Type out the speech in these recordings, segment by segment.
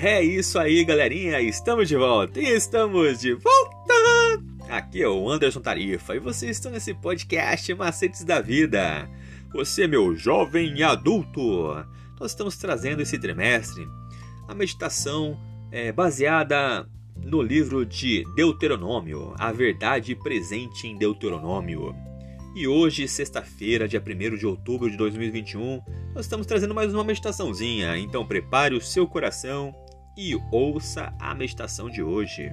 É isso aí, galerinha, estamos de volta estamos de volta! Aqui é o Anderson Tarifa e vocês estão nesse podcast Macetes da Vida. Você, meu jovem adulto, nós estamos trazendo esse trimestre a meditação é, baseada no livro de Deuteronômio, a verdade presente em Deuteronômio. E hoje, sexta-feira, dia 1 de outubro de 2021, nós estamos trazendo mais uma meditaçãozinha. Então prepare o seu coração e ouça a meditação de hoje.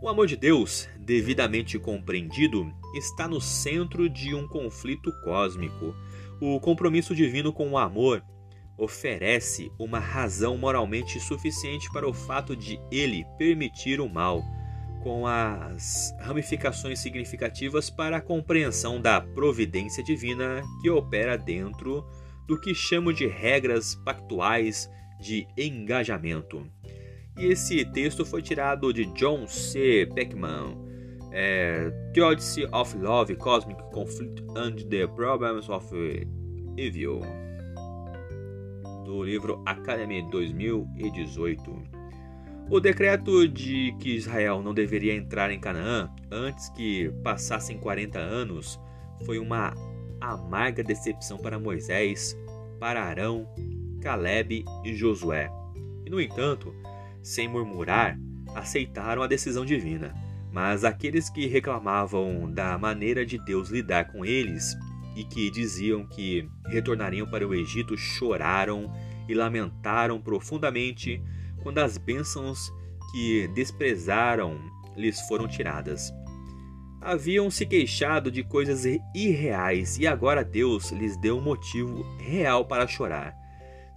O amor de Deus, devidamente compreendido, está no centro de um conflito cósmico. O compromisso divino com o amor oferece uma razão moralmente suficiente para o fato de ele permitir o mal com as ramificações significativas para a compreensão da providência divina que opera dentro do que chamo de regras pactuais de engajamento. E esse texto foi tirado de John C. Beckman, é, Theodicy of Love, Cosmic Conflict and the Problems of Evil, do livro Academy 2018. O decreto de que Israel não deveria entrar em Canaã antes que passassem 40 anos foi uma amarga decepção para Moisés, para Arão, Caleb e Josué. E, no entanto, sem murmurar, aceitaram a decisão divina. Mas aqueles que reclamavam da maneira de Deus lidar com eles e que diziam que retornariam para o Egito choraram e lamentaram profundamente quando as bênçãos que desprezaram lhes foram tiradas. Haviam se queixado de coisas irreais e agora Deus lhes deu um motivo real para chorar.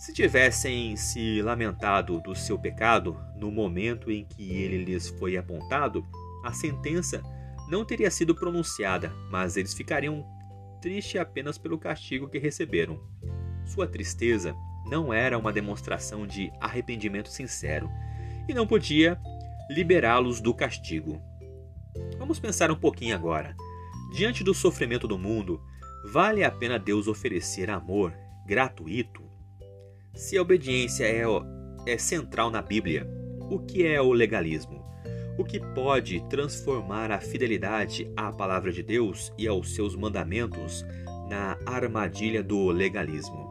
Se tivessem se lamentado do seu pecado no momento em que ele lhes foi apontado, a sentença não teria sido pronunciada, mas eles ficariam tristes apenas pelo castigo que receberam. Sua tristeza não era uma demonstração de arrependimento sincero e não podia liberá-los do castigo. Vamos pensar um pouquinho agora. Diante do sofrimento do mundo, vale a pena Deus oferecer amor gratuito? Se a obediência é, é central na Bíblia, o que é o legalismo? O que pode transformar a fidelidade à palavra de Deus e aos seus mandamentos na armadilha do legalismo?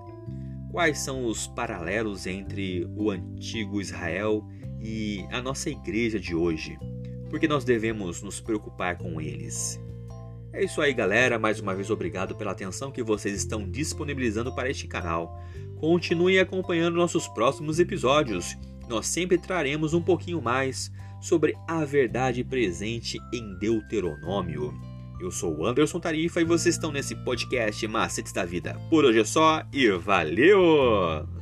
Quais são os paralelos entre o antigo Israel e a nossa igreja de hoje? Porque nós devemos nos preocupar com eles. É isso aí, galera. Mais uma vez, obrigado pela atenção que vocês estão disponibilizando para este canal. Continue acompanhando nossos próximos episódios. Nós sempre traremos um pouquinho mais sobre a verdade presente em Deuteronômio. Eu sou o Anderson Tarifa e vocês estão nesse podcast Macetes da Vida. Por hoje é só e valeu!